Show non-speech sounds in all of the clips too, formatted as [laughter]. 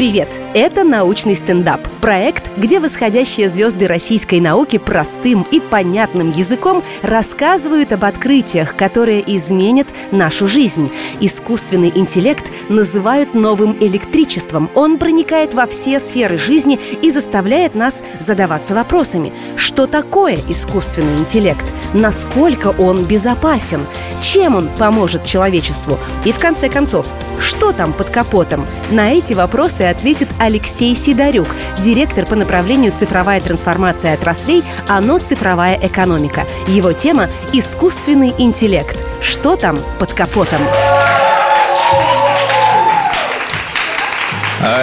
Привет! Это «Научный стендап» – проект, где восходящие звезды российской науки простым и понятным языком рассказывают об открытиях, которые изменят нашу жизнь. Искусственный интеллект называют новым электричеством. Он проникает во все сферы жизни и заставляет нас задаваться вопросами. Что такое искусственный интеллект? Насколько он безопасен? Чем он поможет человечеству? И в конце концов, что там под капотом? На эти вопросы ответит Алексей Сидорюк, директор по направлению «Цифровая трансформация отраслей», ОНО «Цифровая экономика». Его тема – «Искусственный интеллект». Что там под капотом?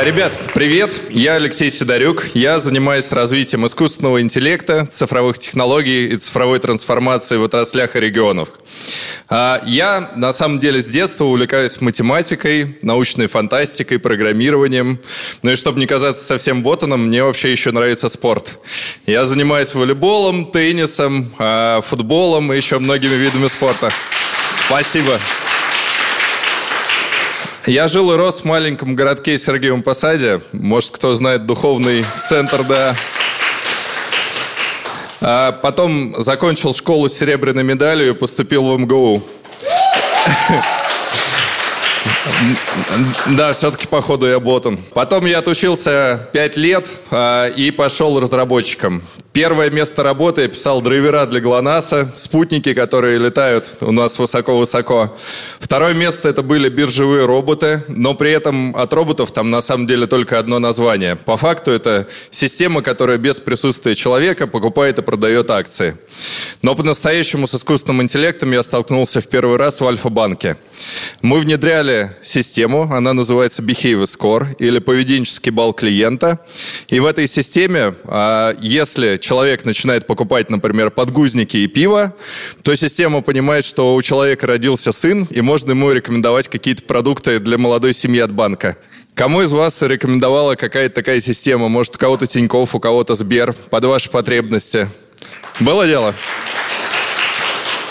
Ребят, привет! Я Алексей Сидорюк. Я занимаюсь развитием искусственного интеллекта, цифровых технологий и цифровой трансформации в отраслях и регионах. А, я, на самом деле, с детства увлекаюсь математикой, научной фантастикой, программированием. Ну и чтобы не казаться совсем ботаном, мне вообще еще нравится спорт. Я занимаюсь волейболом, теннисом, а, футболом и еще многими видами спорта. Спасибо. Я жил и рос в маленьком городке Сергеевом Посаде. Может, кто знает духовный центр, да. А потом закончил школу с серебряной медалью и поступил в МГУ. Да, все-таки, походу, я ботан. Потом я отучился 5 лет а, и пошел разработчиком. Первое место работы я писал драйвера для ГЛОНАССа, спутники, которые летают у нас высоко-высоко. Второе место это были биржевые роботы, но при этом от роботов там на самом деле только одно название. По факту это система, которая без присутствия человека покупает и продает акции. Но по-настоящему с искусственным интеллектом я столкнулся в первый раз в Альфа-банке. Мы внедряли систему, она называется Behavior Score или поведенческий балл клиента. И в этой системе, а, если человек начинает покупать, например, подгузники и пиво, то система понимает, что у человека родился сын, и можно ему рекомендовать какие-то продукты для молодой семьи от банка. Кому из вас рекомендовала какая-то такая система? Может, у кого-то Тиньков, у кого-то Сбер, под ваши потребности? Было дело?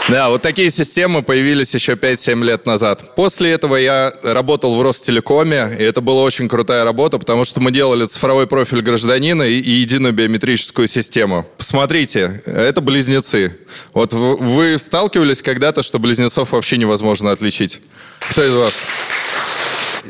Да, вот такие системы появились еще 5-7 лет назад. После этого я работал в Ростелекоме, и это была очень крутая работа, потому что мы делали цифровой профиль гражданина и, единую биометрическую систему. Посмотрите, это близнецы. Вот вы сталкивались когда-то, что близнецов вообще невозможно отличить? Кто из вас?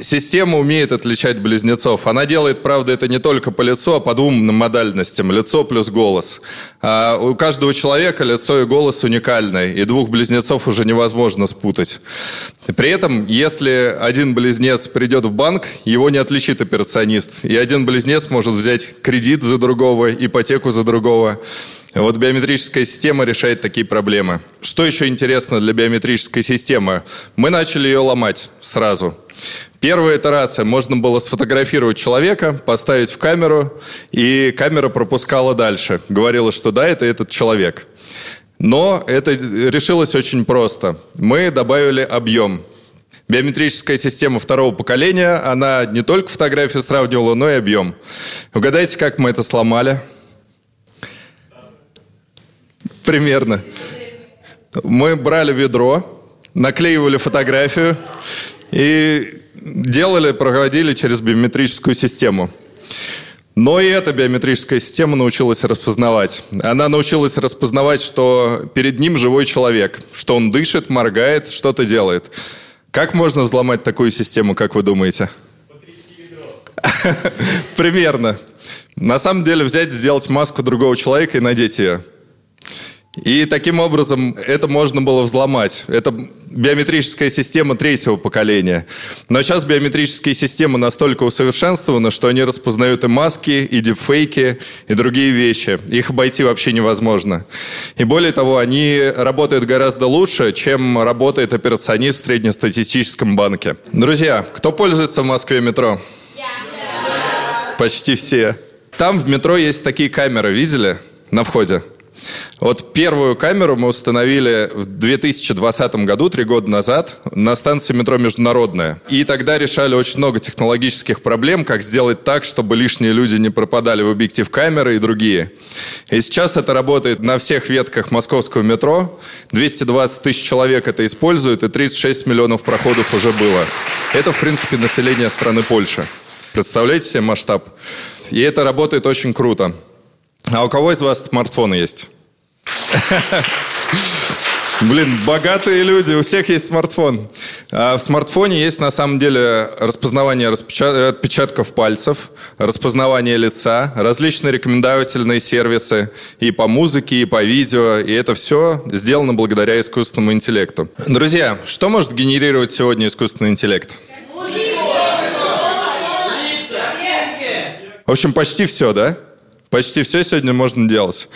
Система умеет отличать близнецов. Она делает, правда, это не только по лицу, а по двум модальностям. Лицо плюс голос. А у каждого человека лицо и голос уникальны, и двух близнецов уже невозможно спутать. При этом, если один близнец придет в банк, его не отличит операционист. И один близнец может взять кредит за другого, ипотеку за другого. Вот биометрическая система решает такие проблемы. Что еще интересно для биометрической системы? Мы начали ее ломать сразу. Первая итерация. Можно было сфотографировать человека, поставить в камеру, и камера пропускала дальше. Говорила, что да, это этот человек. Но это решилось очень просто. Мы добавили объем. Биометрическая система второго поколения, она не только фотографию сравнивала, но и объем. Угадайте, как мы это сломали? Примерно. Мы брали ведро, наклеивали фотографию и делали, проводили через биометрическую систему. Но и эта биометрическая система научилась распознавать. Она научилась распознавать, что перед ним живой человек, что он дышит, моргает, что-то делает. Как можно взломать такую систему, как вы думаете? [laughs] Примерно. На самом деле взять, сделать маску другого человека и надеть ее – и таким образом это можно было взломать. Это биометрическая система третьего поколения. Но сейчас биометрические системы настолько усовершенствованы, что они распознают и маски, и дипфейки, и другие вещи. Их обойти вообще невозможно. И более того, они работают гораздо лучше, чем работает операционист в среднестатистическом банке. Друзья, кто пользуется в Москве метро? Почти все. Там в метро есть такие камеры, видели? На входе. Вот первую камеру мы установили в 2020 году, три года назад, на станции метро «Международная». И тогда решали очень много технологических проблем, как сделать так, чтобы лишние люди не пропадали в объектив камеры и другие. И сейчас это работает на всех ветках московского метро. 220 тысяч человек это используют, и 36 миллионов проходов уже было. Это, в принципе, население страны Польши. Представляете себе масштаб? И это работает очень круто. А у кого из вас смартфон есть? Блин, богатые люди, у всех есть смартфон. А в смартфоне есть на самом деле распознавание отпечатков пальцев, распознавание лица, различные рекомендательные сервисы и по музыке, и по видео. И это все сделано благодаря искусственному интеллекту. Друзья, что может генерировать сегодня искусственный интеллект? В общем, почти все, да? Почти все сегодня можно делать.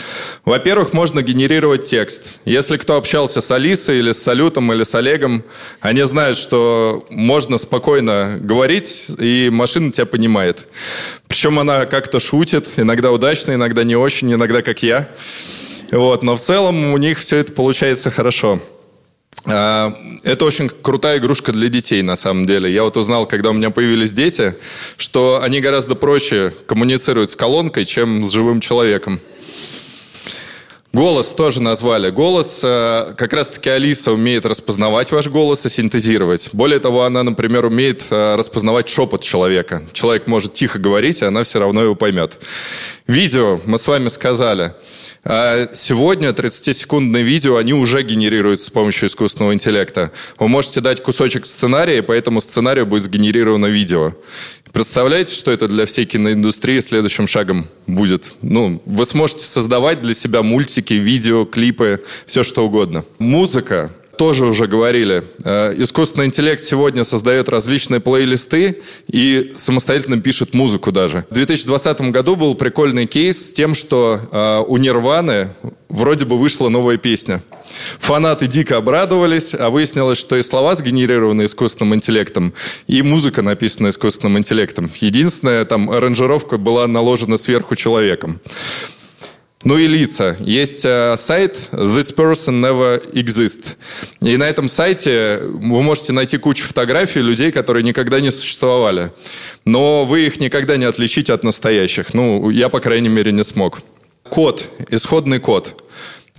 Во-первых, можно генерировать текст. Если кто общался с Алисой или с Салютом или с Олегом, они знают, что можно спокойно говорить, и машина тебя понимает. Причем она как-то шутит, иногда удачно, иногда не очень, иногда как я. Вот, но в целом у них все это получается хорошо. А, это очень крутая игрушка для детей, на самом деле. Я вот узнал, когда у меня появились дети, что они гораздо проще коммуницируют с колонкой, чем с живым человеком. Голос тоже назвали. Голос, э, как раз-таки Алиса умеет распознавать ваш голос и синтезировать. Более того, она, например, умеет э, распознавать шепот человека. Человек может тихо говорить, и она все равно его поймет. Видео, мы с вами сказали – а сегодня 30-секундные видео, они уже генерируются с помощью искусственного интеллекта. Вы можете дать кусочек сценария, и по этому сценарию будет сгенерировано видео. Представляете, что это для всей киноиндустрии следующим шагом будет? Ну, вы сможете создавать для себя мультики, видео, клипы, все что угодно. Музыка тоже уже говорили. Э, искусственный интеллект сегодня создает различные плейлисты и самостоятельно пишет музыку даже. В 2020 году был прикольный кейс с тем, что э, у Нирваны вроде бы вышла новая песня. Фанаты дико обрадовались, а выяснилось, что и слова сгенерированы искусственным интеллектом, и музыка написана искусственным интеллектом. Единственная там аранжировка была наложена сверху человеком. Ну и лица. Есть э, сайт This Person Never Exist. И на этом сайте вы можете найти кучу фотографий людей, которые никогда не существовали. Но вы их никогда не отличите от настоящих. Ну, я, по крайней мере, не смог. Код, исходный код.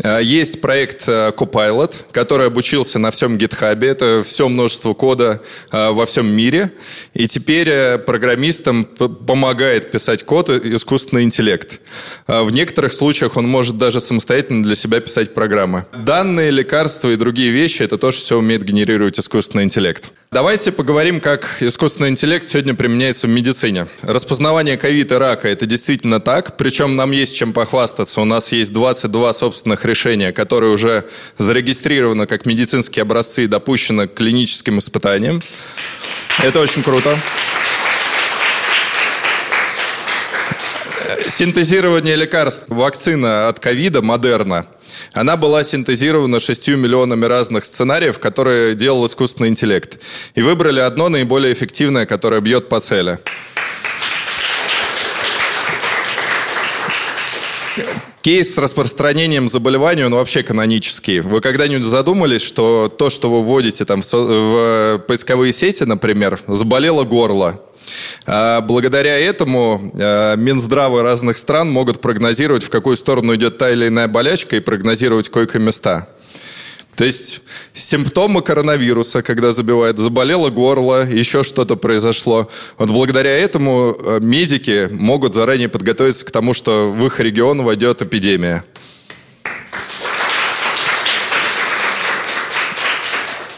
Э, есть проект э, Copilot, который обучился на всем GitHub. Это все множество кода э, во всем мире. И теперь программистам помогает писать код искусственный интеллект. В некоторых случаях он может даже самостоятельно для себя писать программы. Данные, лекарства и другие вещи – это тоже все умеет генерировать искусственный интеллект. Давайте поговорим, как искусственный интеллект сегодня применяется в медицине. Распознавание ковид и рака – это действительно так. Причем нам есть чем похвастаться. У нас есть 22 собственных решения, которые уже зарегистрированы как медицинские образцы и допущены к клиническим испытаниям. Это очень круто. Синтезирование лекарств. Вакцина от ковида Модерна. Она была синтезирована шестью миллионами разных сценариев, которые делал искусственный интеллект. И выбрали одно наиболее эффективное, которое бьет по цели. Кейс с распространением заболевания, он вообще канонический. Вы когда-нибудь задумались, что то, что вы вводите там в, в поисковые сети, например, заболело горло, благодаря этому а, Минздравы разных стран могут прогнозировать, в какую сторону идет та или иная болячка и прогнозировать койко-места. То есть симптомы коронавируса, когда забивает, заболело горло, еще что-то произошло. Вот благодаря этому а, медики могут заранее подготовиться к тому, что в их регион войдет эпидемия.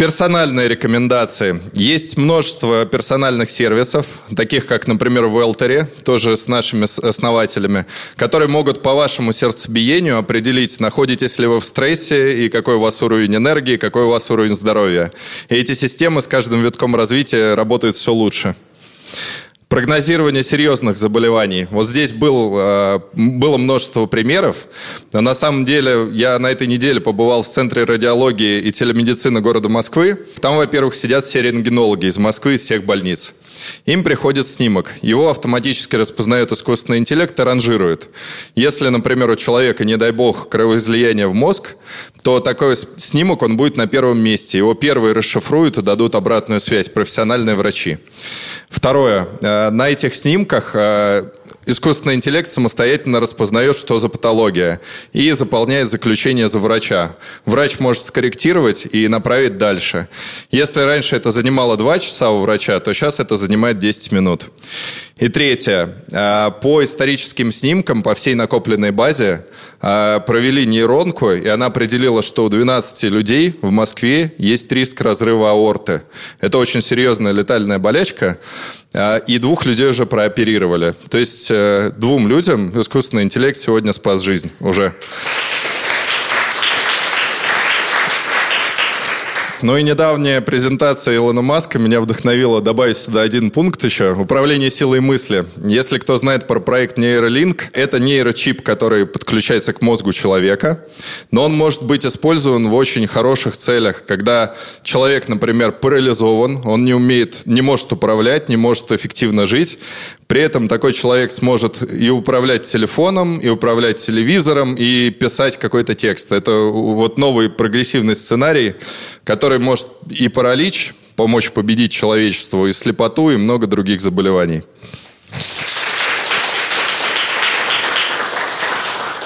Персональные рекомендации. Есть множество персональных сервисов, таких как, например, в Welter, тоже с нашими основателями, которые могут по вашему сердцебиению определить, находитесь ли вы в стрессе и какой у вас уровень энергии, какой у вас уровень здоровья. И эти системы с каждым витком развития работают все лучше прогнозирование серьезных заболеваний. Вот здесь был, э, было множество примеров. На самом деле я на этой неделе побывал в Центре радиологии и телемедицины города Москвы. Там, во-первых, сидят все рентгенологи из Москвы, из всех больниц. Им приходит снимок. Его автоматически распознает искусственный интеллект и ранжирует. Если, например, у человека, не дай бог, кровоизлияние в мозг, то такой снимок, он будет на первом месте. Его первые расшифруют и дадут обратную связь профессиональные врачи. Второе. Э, на этих снимках э, Искусственный интеллект самостоятельно распознает, что за патология, и заполняет заключение за врача. Врач может скорректировать и направить дальше. Если раньше это занимало 2 часа у врача, то сейчас это занимает 10 минут. И третье. А, по историческим снимкам, по всей накопленной базе, а, провели нейронку, и она определила, что у 12 людей в Москве есть риск разрыва аорты. Это очень серьезная летальная болячка, и двух людей уже прооперировали. То есть э, двум людям искусственный интеллект сегодня спас жизнь уже. Ну и недавняя презентация Илона Маска меня вдохновила добавить сюда один пункт еще. Управление силой мысли. Если кто знает про проект Neuralink, это нейрочип, который подключается к мозгу человека, но он может быть использован в очень хороших целях, когда человек, например, парализован, он не умеет, не может управлять, не может эффективно жить, при этом такой человек сможет и управлять телефоном, и управлять телевизором, и писать какой-то текст. Это вот новый прогрессивный сценарий, который может и паралич помочь победить человечеству, и слепоту, и много других заболеваний.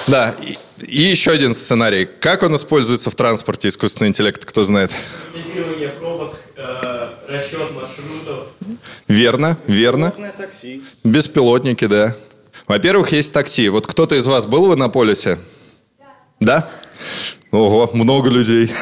Да, и, и еще один сценарий. Как он используется в транспорте, искусственный интеллект, кто знает? Тестирование пробок, э, расчет. Верно, верно. такси. Беспилотники, да. Во-первых, есть такси. Вот кто-то из вас был в Иннополисе? Да. Да? Ого, много людей. [laughs]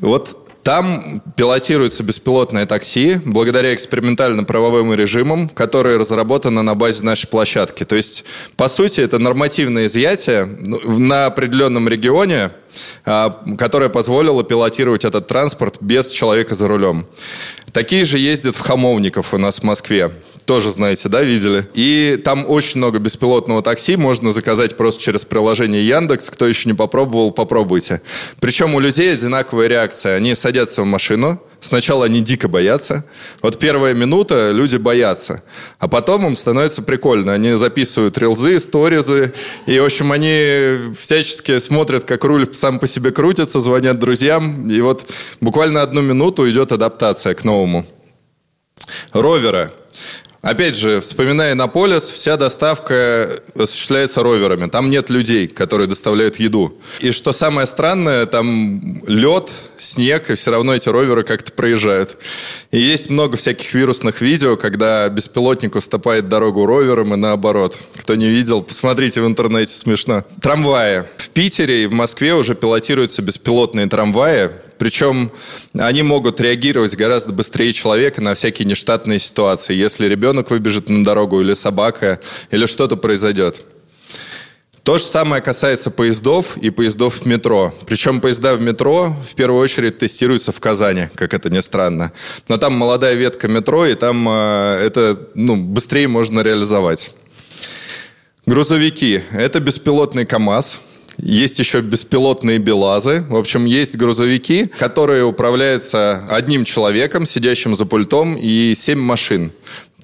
Вот там пилотируется беспилотное такси благодаря экспериментально-правовым режимам, которые разработаны на базе нашей площадки. То есть, по сути, это нормативное изъятие на определенном регионе, а, которое позволило пилотировать этот транспорт без человека за рулем. Такие же ездят в Хамовников у нас в Москве тоже знаете, да, видели. И там очень много беспилотного такси, можно заказать просто через приложение Яндекс. Кто еще не попробовал, попробуйте. Причем у людей одинаковая реакция. Они садятся в машину, Сначала они дико боятся. Вот первая минута люди боятся. А потом им становится прикольно. Они записывают рилзы, сторизы. И, в общем, они всячески смотрят, как руль сам по себе крутится, звонят друзьям. И вот буквально одну минуту идет адаптация к новому. Роверы. Опять же, вспоминая Иннополис, вся доставка осуществляется роверами. Там нет людей, которые доставляют еду. И что самое странное, там лед, снег, и все равно эти роверы как-то проезжают. И есть много всяких вирусных видео, когда беспилотник уступает дорогу роверам и наоборот. Кто не видел, посмотрите в интернете, смешно. Трамваи. В Питере и в Москве уже пилотируются беспилотные трамваи. Причем они могут реагировать гораздо быстрее человека на всякие нештатные ситуации. Если ребенок выбежит на дорогу или собака, или что-то произойдет. То же самое касается поездов и поездов в метро. Причем поезда в метро в первую очередь тестируются в Казани, как это ни странно. Но там молодая ветка метро, и там э, это ну, быстрее можно реализовать. Грузовики. Это беспилотный КАМАЗ. Есть еще беспилотные БелАЗы. В общем, есть грузовики, которые управляются одним человеком, сидящим за пультом, и семь машин.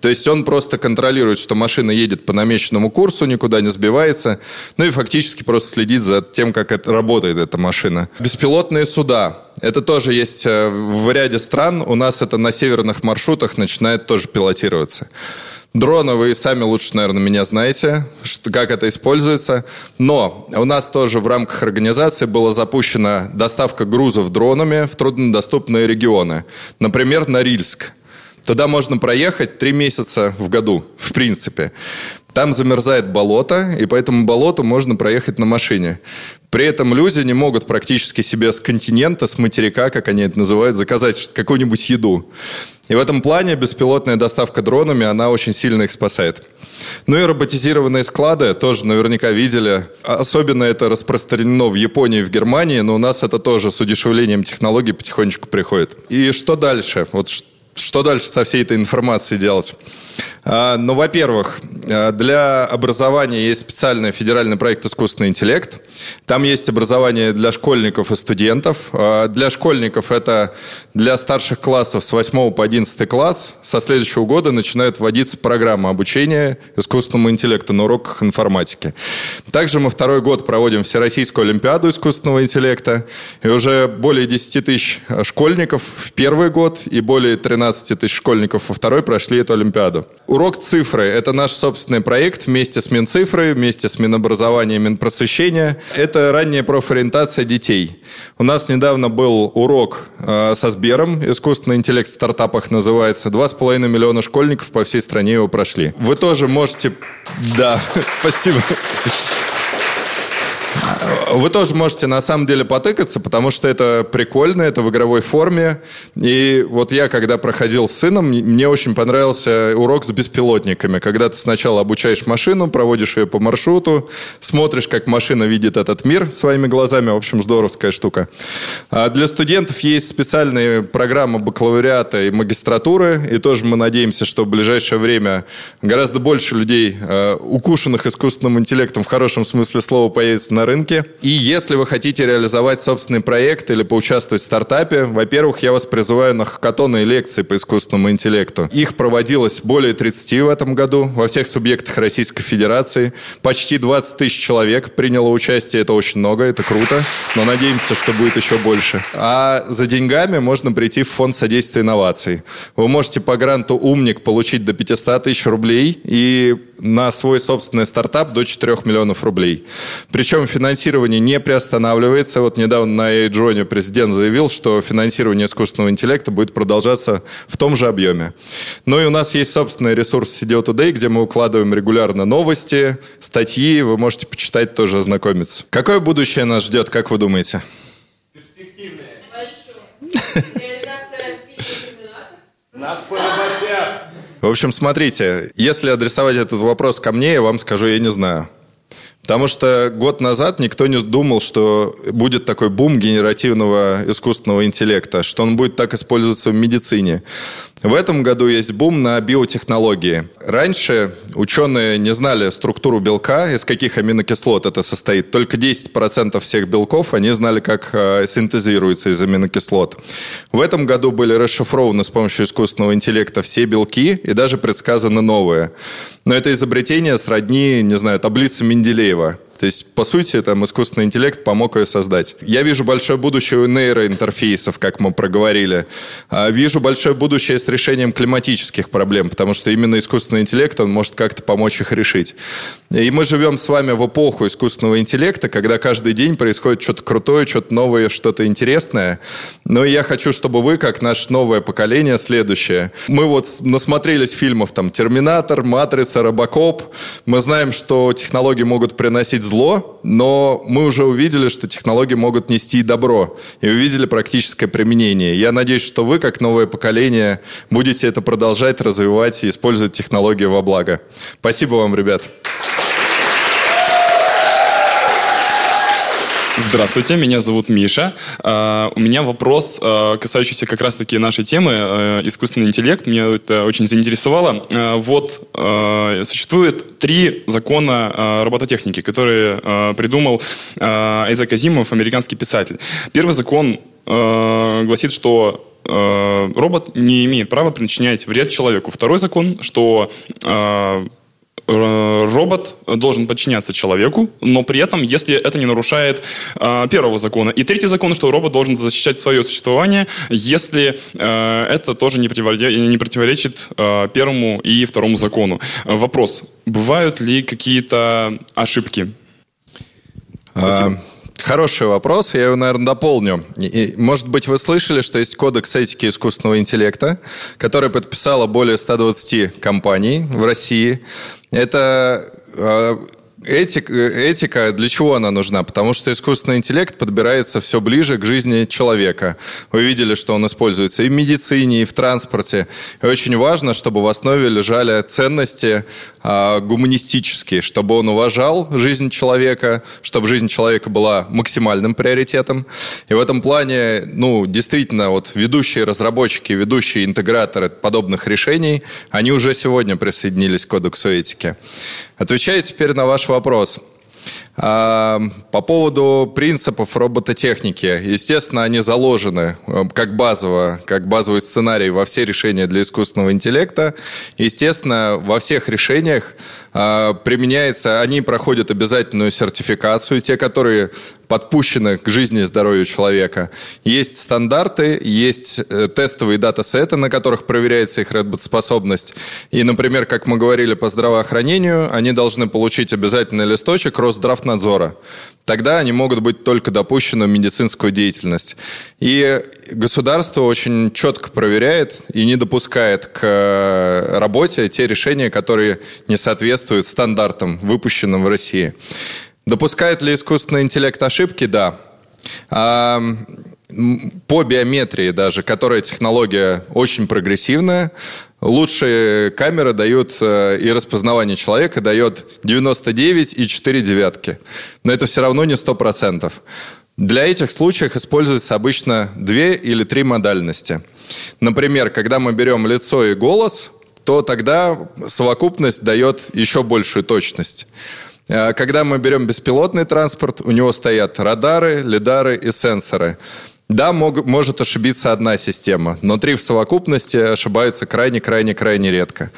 То есть он просто контролирует, что машина едет по намеченному курсу, никуда не сбивается, ну и фактически просто следит за тем, как это работает эта машина. Беспилотные суда. Это тоже есть э, в ряде стран. У нас это на северных маршрутах начинает тоже пилотироваться. Дроны вы сами лучше, наверное, меня знаете, что, как это используется. Но у нас тоже в рамках организации была запущена доставка грузов дронами в труднодоступные регионы. Например, на Рильск. Туда можно проехать три месяца в году, в принципе. Там замерзает болото, и по этому болоту можно проехать на машине. При этом люди не могут практически себе с континента, с материка, как они это называют, заказать какую-нибудь еду. И в этом плане беспилотная доставка дронами, она очень сильно их спасает. Ну и роботизированные склады тоже наверняка видели. Особенно это распространено в Японии и в Германии, но у нас это тоже с удешевлением технологий потихонечку приходит. И что дальше? Вот что дальше со всей этой информацией делать? А, ну, во-первых, а, для образования есть специальный федеральный проект «Искусственный интеллект». Там есть образование для школьников и студентов. А, для школьников это для старших классов с 8 по 11 класс. Со следующего года начинает вводиться программа обучения искусственному интеллекту на уроках информатики. Также мы второй год проводим Всероссийскую Олимпиаду искусственного интеллекта. И уже более 10 тысяч школьников в первый год и более 13 тысяч школьников во второй прошли эту Олимпиаду. Урок цифры – это наш собственный проект вместе с Минцифрой, вместе с Минобразования и Минпросвещения. Это ранняя профориентация детей. У нас недавно был урок э, со Сбером, искусственный интеллект в стартапах называется. Два с половиной миллиона школьников по всей стране его прошли. Вы тоже можете... Да, [laughs] спасибо. Вы тоже можете на самом деле потыкаться, потому что это прикольно, это в игровой форме. И вот я, когда проходил с сыном, мне очень понравился урок с беспилотниками. Когда ты сначала обучаешь машину, проводишь ее по маршруту, смотришь, как машина видит этот мир своими глазами. В общем, здоровская штука. А для студентов есть специальные программы бакалавриата и магистратуры. И тоже мы надеемся, что в ближайшее время гораздо больше людей, э, укушенных искусственным интеллектом в хорошем смысле слова, появится на рынке. И если вы хотите реализовать собственный проект или поучаствовать в стартапе, во-первых, я вас призываю на хакатоны и лекции по искусственному интеллекту. Их проводилось более 30 в этом году во всех субъектах Российской Федерации. Почти 20 тысяч человек приняло участие. Это очень много, это круто. Но надеемся, что будет еще больше. А за деньгами можно прийти в фонд содействия инноваций. Вы можете по гранту «Умник» получить до 500 тысяч рублей и на свой собственный стартап до 4 миллионов рублей. Причем финансирование не приостанавливается. Вот недавно на Эйджоне президент заявил, что финансирование искусственного интеллекта будет продолжаться в том же объеме. Ну и у нас есть собственный ресурс CDO Today, где мы укладываем регулярно новости, статьи. Вы можете почитать, тоже ознакомиться. Какое будущее нас ждет, как вы думаете? Перспективное. Большое. Реализация. Нас поработят. В общем, смотрите, если адресовать этот вопрос ко мне, я вам скажу, я не знаю. Потому что год назад никто не думал, что будет такой бум генеративного искусственного интеллекта, что он будет так использоваться в медицине. В этом году есть бум на биотехнологии. Раньше ученые не знали структуру белка, из каких аминокислот это состоит. Только 10% всех белков они знали, как э, синтезируется из аминокислот. В этом году были расшифрованы с помощью искусственного интеллекта все белки и даже предсказаны новые. Но это изобретение сродни, не знаю, таблице Менделеева. you. То есть, по сути, там искусственный интеллект помог ее создать. Я вижу большое будущее у нейроинтерфейсов, как мы проговорили. А вижу большое будущее с решением климатических проблем, потому что именно искусственный интеллект, он может как-то помочь их решить. И мы живем с вами в эпоху искусственного интеллекта, когда каждый день происходит что-то крутое, что-то новое, что-то интересное. Но я хочу, чтобы вы, как наше новое поколение, следующее. Мы вот насмотрелись фильмов там «Терминатор», «Матрица», «Робокоп». Мы знаем, что технологии могут приносить зло, но мы уже увидели, что технологии могут нести и добро. И увидели практическое применение. Я надеюсь, что вы, как новое поколение, будете это продолжать развивать и использовать технологии во благо. Спасибо вам, ребят. Здравствуйте, меня зовут Миша. А, У меня вопрос, а, касающийся как раз-таки нашей темы а, искусственный интеллект. Меня это очень заинтересовало. Вот существует три закона робототехники, которые придумал Айзек Азимов, американский писатель. Первый закон гласит, что робот не имеет права причинять вред человеку. Второй закон, что робот должен подчиняться человеку, но при этом, если это не нарушает э, первого закона. И третий закон, что робот должен защищать свое существование, если э, это тоже не, противоречит, не противоречит э, первому и второму закону. Э, Вопрос. Бывают ли какие-то ошибки? Спасибо. А, Хороший вопрос, я его, наверное, дополню. И, может быть, вы слышали, что есть кодекс этики искусственного интеллекта, который подписало более 120 компаний в России. Это э, этика, для чего она нужна? Потому что искусственный интеллект подбирается все ближе к жизни человека. Вы видели, что он используется и в медицине, и в транспорте. И очень важно, чтобы в основе лежали ценности а, гуманистические, чтобы он уважал жизнь человека, чтобы жизнь человека была максимальным приоритетом. И в этом плане, ну, действительно, вот ведущие разработчики, ведущие интеграторы подобных решений, они уже сегодня присоединились к кодексу этики. Отвечая теперь на ваш вопрос. А, по поводу принципов робототехники. Естественно, они заложены э, как базово, как базовый сценарий во все решения для искусственного интеллекта. Естественно, во всех решениях а, применяется, они проходят обязательную сертификацию, те, которые подпущены к жизни и здоровью человека. Есть стандарты, есть э, тестовые датасеты, на которых проверяется их работоспособность. И, например, как мы говорили по здравоохранению, они должны получить обязательный листочек Росздравнадзора. Тогда они могут быть только допущены в медицинскую деятельность. И государство очень четко проверяет и не допускает к э, работе те решения, которые не соответствуют стандартам, выпущенным в России. Допускает ли искусственный интеллект ошибки? Да. А, по биометрии даже, которая технология очень прогрессивная, лучшие камеры дают э, и распознавание человека дает 99,4 девятки. Но это все равно не 100%. Для этих случаев используется обычно две или три модальности. Например, когда мы берем лицо и голос, то тогда совокупность дает еще большую точность. Э, когда мы берем беспилотный транспорт, у него стоят радары, лидары и сенсоры. Да, мог, может ошибиться одна система, но три в совокупности ошибаются крайне-крайне-крайне редко.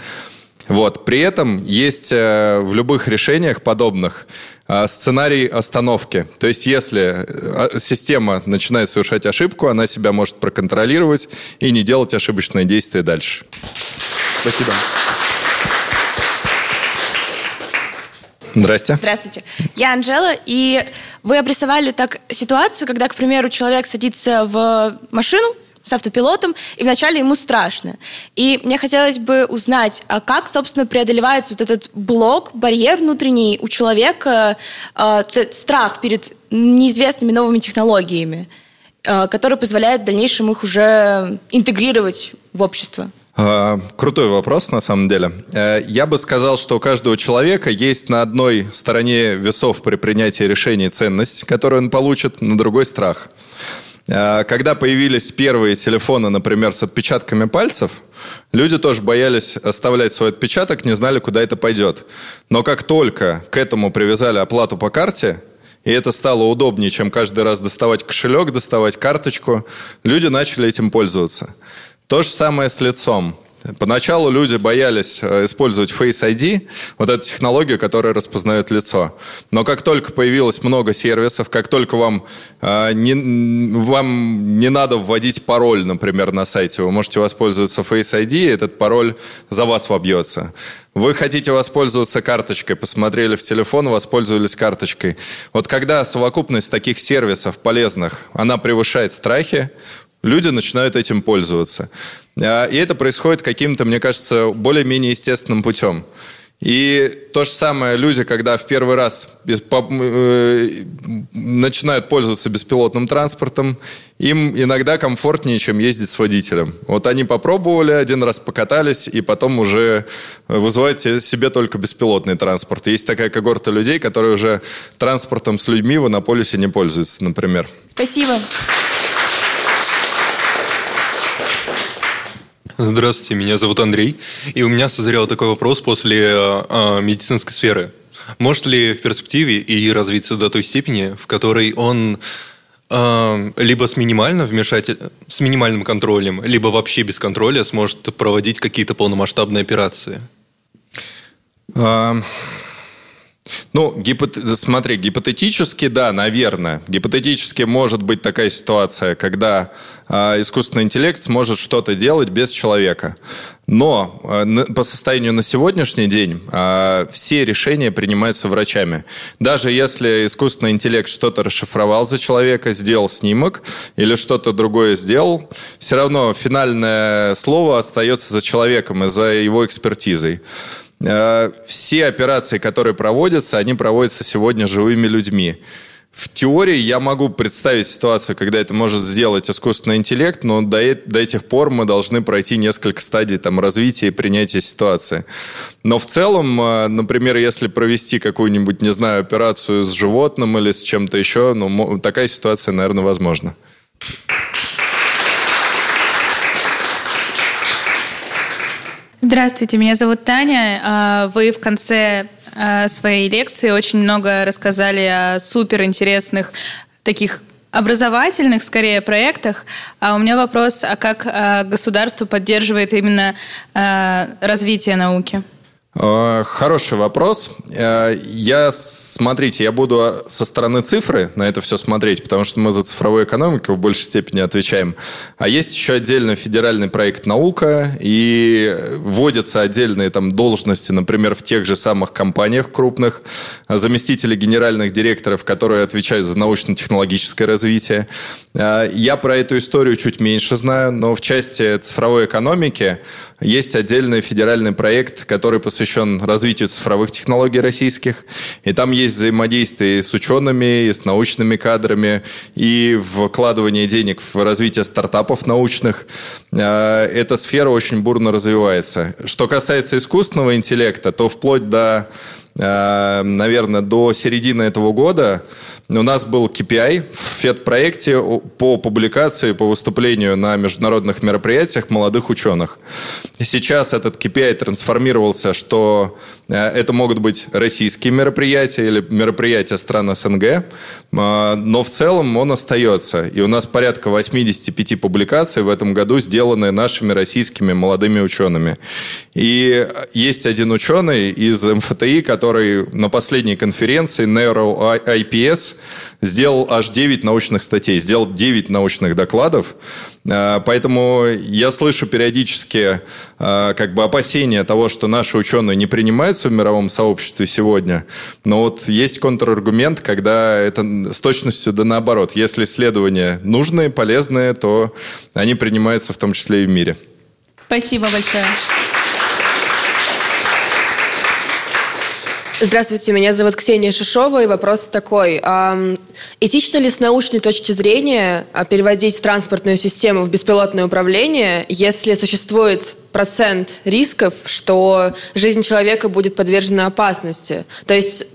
Вот. При этом есть э, в любых решениях подобных э, сценарий остановки. То есть, если э, система начинает совершать ошибку, она себя может проконтролировать и не делать ошибочные действия дальше. Спасибо. Здрасте. Здравствуйте. Я Анжела, и вы обрисовали так ситуацию, когда, к примеру, человек садится в машину с автопилотом, и вначале ему страшно. И мне хотелось бы узнать, а как, собственно, преодолевается вот этот блок, барьер внутренний у человека, э, страх перед неизвестными новыми технологиями, э, который позволяет в дальнейшем их уже интегрировать в общество? А, крутой вопрос, на самом деле. Э, я бы сказал, что у каждого человека есть на одной стороне весов при принятии решений ценность, которую он получит, на другой страх. Э, когда появились первые телефоны, например, с отпечатками пальцев, люди тоже боялись оставлять свой отпечаток, не знали, куда это пойдет. Но как только к этому привязали оплату по карте, и это стало удобнее, чем каждый раз доставать кошелек, доставать карточку, люди начали этим пользоваться. То же самое с лицом. Поначалу люди боялись э, использовать Face ID, вот эту технологию, которая распознает лицо. Но как только появилось много сервисов, как только вам, э, не, вам не надо вводить пароль, например, на сайте, вы можете воспользоваться Face ID, и этот пароль за вас вобьется. Вы хотите воспользоваться карточкой, посмотрели в телефон, воспользовались карточкой. Вот когда совокупность таких сервисов полезных, она превышает страхи, люди начинают этэтим пользоваться. А, и это происходит каким-то, мне кажется, более-менее естественным путем. И то же самое люди, когда в первый раз э, начинают пользоваться беспилотным транспортом, им иногда комфортнее, чем ездить с водителем. Вот они попробовали, один раз покатались, и потом уже вызывают себе только беспилотный транспорт. Есть такая когорта людей, которые уже транспортом с людьми в Иннополисе не пользуются, например. Спасибо. Здравствуйте, меня зовут Андрей, и у меня созрел такой вопрос после э, медицинской сферы. Может ли в перспективе и развиться до той степени, в которой он э, либо с, минимальным вмешатель... с минимальным контролем, либо вообще без контроля сможет проводить какие-то полномасштабные операции? Ну, гипот... смотри, гипотетически, да, наверное. Гипотетически может быть такая ситуация, когда э, искусственный интеллект сможет что-то делать без человека. Но э, по состоянию на сегодняшний день э, все решения принимаются врачами. Даже если искусственный интеллект что-то расшифровал за человека, сделал снимок или что-то другое сделал, все равно финальное слово остается за человеком и за его экспертизой. Э, все операции, которые проводятся, они проводятся сегодня живыми людьми. В теории я могу представить ситуацию, когда это может сделать искусственный интеллект, но до, до этих пор мы должны пройти несколько стадий там, развития и принятия ситуации. Но в целом, э, например, если провести какую-нибудь, не знаю, операцию с животным или с чем-то еще, ну, такая ситуация, наверное, возможна. Здравствуйте, меня зовут Таня. А, вы в конце э, своей лекции, очень много рассказали о суперинтересных таких образовательных, скорее, проектах. А у меня вопрос, а как э, государство поддерживает именно развитие науки? Э, хороший вопрос. Э, я, смотрите, я буду со стороны цифры на это все смотреть, потому что мы за цифровую экономику в большей степени отвечаем. А есть еще отдельно федеральный проект «Наука», и вводятся отдельные там должности, например, в тех же самых компаниях крупных, заместители генеральных директоров, которые отвечают за научно-технологическое развитие. Э, я про эту историю чуть меньше знаю, но в части цифровой экономики есть отдельный федеральный проект, который посвящен развитию цифровых технологий российских. И там есть взаимодействие с учеными, и с научными кадрами, и вкладывание денег в развитие стартапов научных. Э, эта сфера очень бурно развивается. Что касается искусственного интеллекта, то вплоть до Э, наверное, до середины этого года у нас был KPI в FED-проекте по публикации, по выступлению на международных мероприятиях молодых ученых. Сейчас этот KPI трансформировался, что э, это могут быть российские мероприятия или мероприятия стран СНГ, э, но в целом он остается. И у нас порядка 85 публикаций в этом году сделаны нашими российскими молодыми учеными. И есть один ученый из МФТИ, который на последней конференции Neuro IPS сделал аж 9 научных статей, сделал 9 научных докладов. А, поэтому я слышу периодически а, как бы опасения того, что наши ученые не принимаются в мировом сообществе сегодня. Но вот есть контраргумент, когда это с точностью да наоборот. Если исследования нужные, полезные, то они принимаются в том числе и в мире. Спасибо большое. Здравствуйте, меня зовут Ксения Шишова, и вопрос такой. Этично ли с научной точки зрения а, переводить транспортную систему в беспилотное управление, если существует процент рисков, что жизнь человека будет подвержена опасности? То есть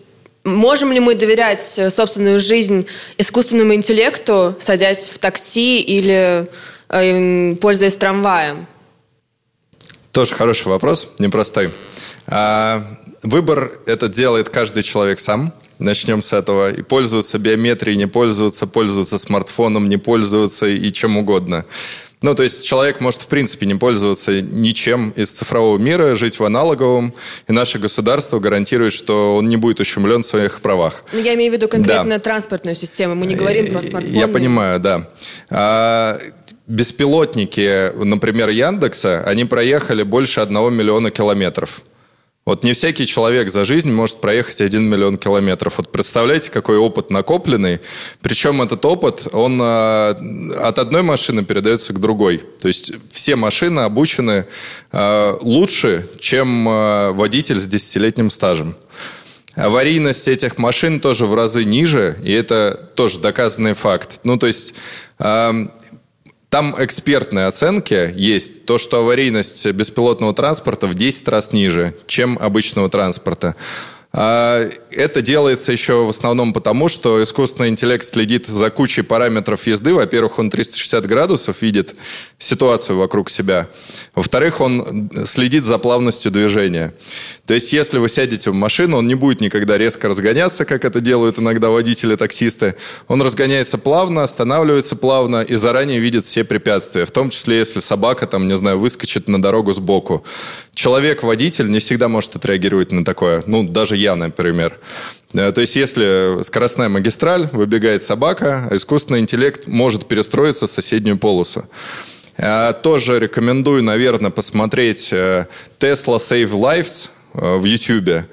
Можем ли мы доверять собственную жизнь искусственному интеллекту, садясь в такси или э, пользуясь трамваем? Тоже хороший вопрос, непростой. А, Выбор это делает каждый человек сам. Начнем с этого. И пользоваться биометрией, не пользоваться, пользоваться смартфоном, не пользоваться и чем угодно. Ну, то есть человек может, в принципе, не пользоваться ничем из цифрового мира, жить в аналоговом, и наше государство гарантирует, что он не будет ущемлен в своих правах. Ну, я имею в виду конкретно да. транспортную систему, мы не говорим про смартфоны. Я понимаю, да. А, беспилотники, например, Яндекса, они проехали больше одного миллиона километров. Вот не всякий человек за жизнь может проехать 1 миллион километров. Вот представляете, какой опыт накопленный. Причем этот опыт, он э, от одной машины передается к другой. То есть все машины обучены э, лучше, чем э, водитель с десятилетним стажем. Аварийность этих машин тоже в разы ниже, и это тоже доказанный факт. Ну, то есть там экспертные оценки есть. То, что аварийность беспилотного транспорта в 10 раз ниже, чем обычного транспорта. А, это делается еще в основном потому, что искусственный интеллект следит за кучей параметров езды. Во-первых, он 360 градусов видит ситуацию вокруг себя. Во-вторых, он следит за плавностью движения. То есть, если вы сядете в машину, он не будет никогда резко разгоняться, как это делают иногда водители-таксисты. Он разгоняется плавно, останавливается плавно и заранее видит все препятствия. В том числе, если собака, там, не знаю, выскочит на дорогу сбоку. Человек-водитель не всегда может отреагировать на такое. Ну, даже я, например. Э, то есть, если скоростная магистраль, выбегает собака, искусственный интеллект может перестроиться в соседнюю полосу. Э, тоже рекомендую, наверное, посмотреть э, Tesla Save Lives в YouTube.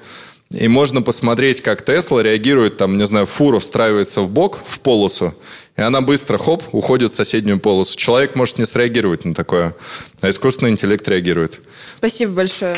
И можно посмотреть, как Тесла реагирует, там, не знаю, фура встраивается в бок, в полосу, и она быстро, хоп, уходит в соседнюю полосу. Человек может не среагировать на такое, а искусственный интеллект реагирует. Спасибо большое.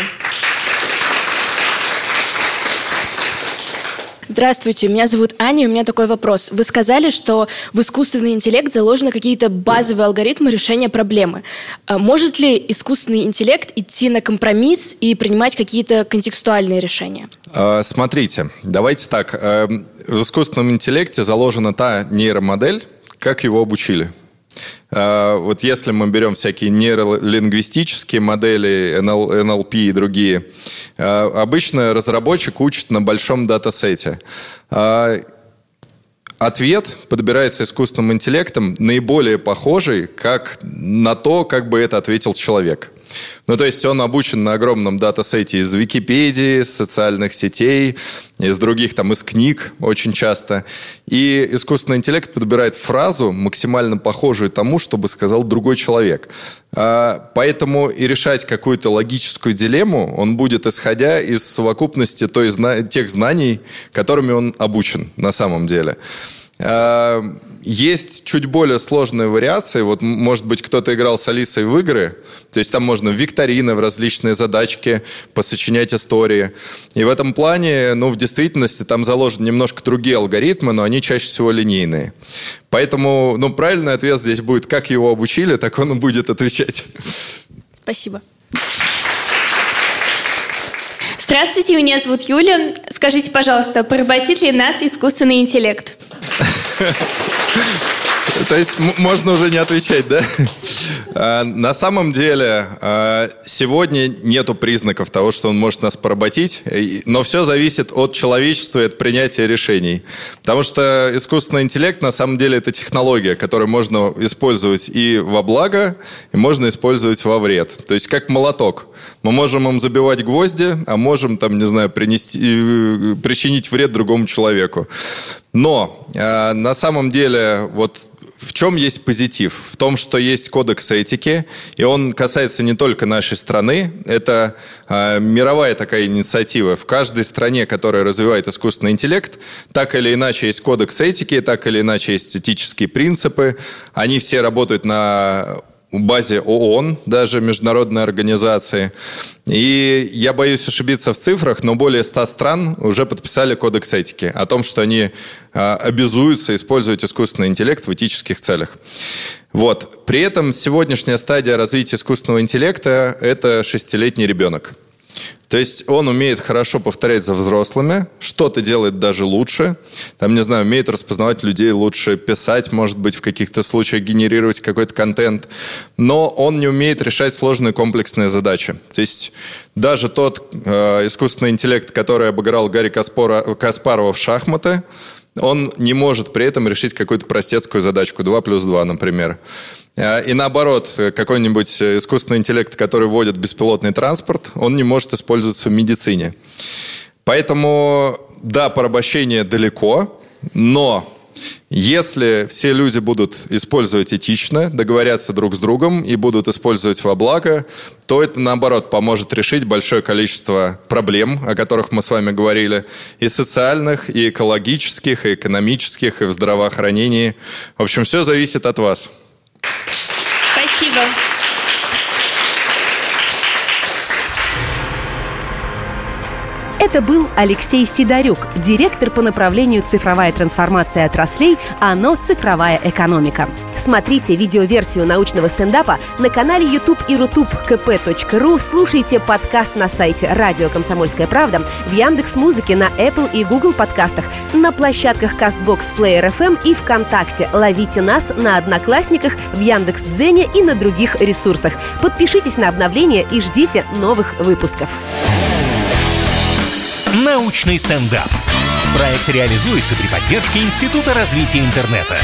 Здравствуйте, меня зовут Аня, и у меня такой вопрос. Вы сказали, что в искусственный интеллект заложены какие-то базовые алгоритмы решения проблемы. А может ли искусственный интеллект идти на компромисс и принимать какие-то контекстуальные решения? А, смотрите, давайте так. Эм, в искусственном интеллекте заложена та нейромодель, как его обучили. А, вот если мы берем всякие нейролингвистические модели, NLP и другие, а, обычно разработчик учит на большом датасете. А, ответ подбирается искусственным интеллектом наиболее похожий как на то, как бы это ответил человек. Ну, то есть он обучен на огромном датасете из Википедии, социальных сетей, из других, там, из книг очень часто. И искусственный интеллект подбирает фразу, максимально похожую тому, чтобы сказал другой человек. А, поэтому и решать какую-то логическую дилемму он будет, исходя из совокупности той, тех знаний, которыми он обучен на самом деле. Есть чуть более сложные вариации. Вот, может быть, кто-то играл с Алисой в игры. То есть там можно викторины, в различные задачки посочинять истории. И в этом плане, ну, в действительности там заложены немножко другие алгоритмы, но они чаще всего линейные. Поэтому, ну, правильный ответ здесь будет, как его обучили, так он и будет отвечать. Спасибо. Здравствуйте, меня зовут Юля. Скажите, пожалуйста, поработит ли нас искусственный интеллект? То есть можно уже не отвечать, да? А, на самом деле, а, сегодня нету признаков того, что он может нас поработить, но все зависит от человечества и от принятия решений. Потому что искусственный интеллект, на самом деле, это технология, которую можно использовать и во благо, и можно использовать во вред. То есть как молоток. Мы можем им забивать гвозди, а можем, там, не знаю, принести, э, причинить вред другому человеку. Но э, на самом деле вот в чем есть позитив? В том, что есть кодекс этики, и он касается не только нашей страны, это э, мировая такая инициатива. В каждой стране, которая развивает искусственный интеллект, так или иначе есть кодекс этики, так или иначе есть этические принципы. Они все работают на базе ООН, даже международной организации. И я боюсь ошибиться в цифрах, но более 100 стран уже подписали кодекс этики о том, что они а, обязуются использовать искусственный интеллект в этических целях. Вот. При этом сегодняшняя стадия развития искусственного интеллекта – это шестилетний ребенок. То есть он умеет хорошо повторять за взрослыми, что-то делает даже лучше. Там, не знаю, умеет распознавать людей лучше, писать, может быть, в каких-то случаях генерировать какой-то контент. Но он не умеет решать сложные комплексные задачи. То есть даже тот э, искусственный интеллект, который обыграл Гарри Каспора, Каспарова в шахматы, он не может при этом решить какую-то простецкую задачку 2 плюс 2, например. Э, и наоборот, какой-нибудь искусственный интеллект, который вводит беспилотный транспорт, он не может использоваться в медицине. Поэтому, да, порабощение далеко, но если все люди будут использовать этично, договорятся друг с другом и будут использовать во благо, то это, наоборот, поможет решить большое количество проблем, о которых мы с вами говорили, и социальных, и экологических, и экономических, и в здравоохранении. В общем, все зависит от вас. Спасибо. Это был Алексей Сидорюк, директор по направлению «Цифровая трансформация отраслей», АНО «Цифровая экономика». Смотрите видеоверсию научного стендапа на канале YouTube и Рутуб kp.ru, слушайте подкаст на сайте «Радио Комсомольская правда», в Яндекс Музыке, на Apple и Google подкастах, на площадках CastBox Player FM и ВКонтакте. Ловите нас на Одноклассниках, в Яндекс Дзене и на других ресурсах. Подпишитесь на обновления и ждите новых выпусков. Научный стендап. Проект реализуется при поддержке Института развития интернета.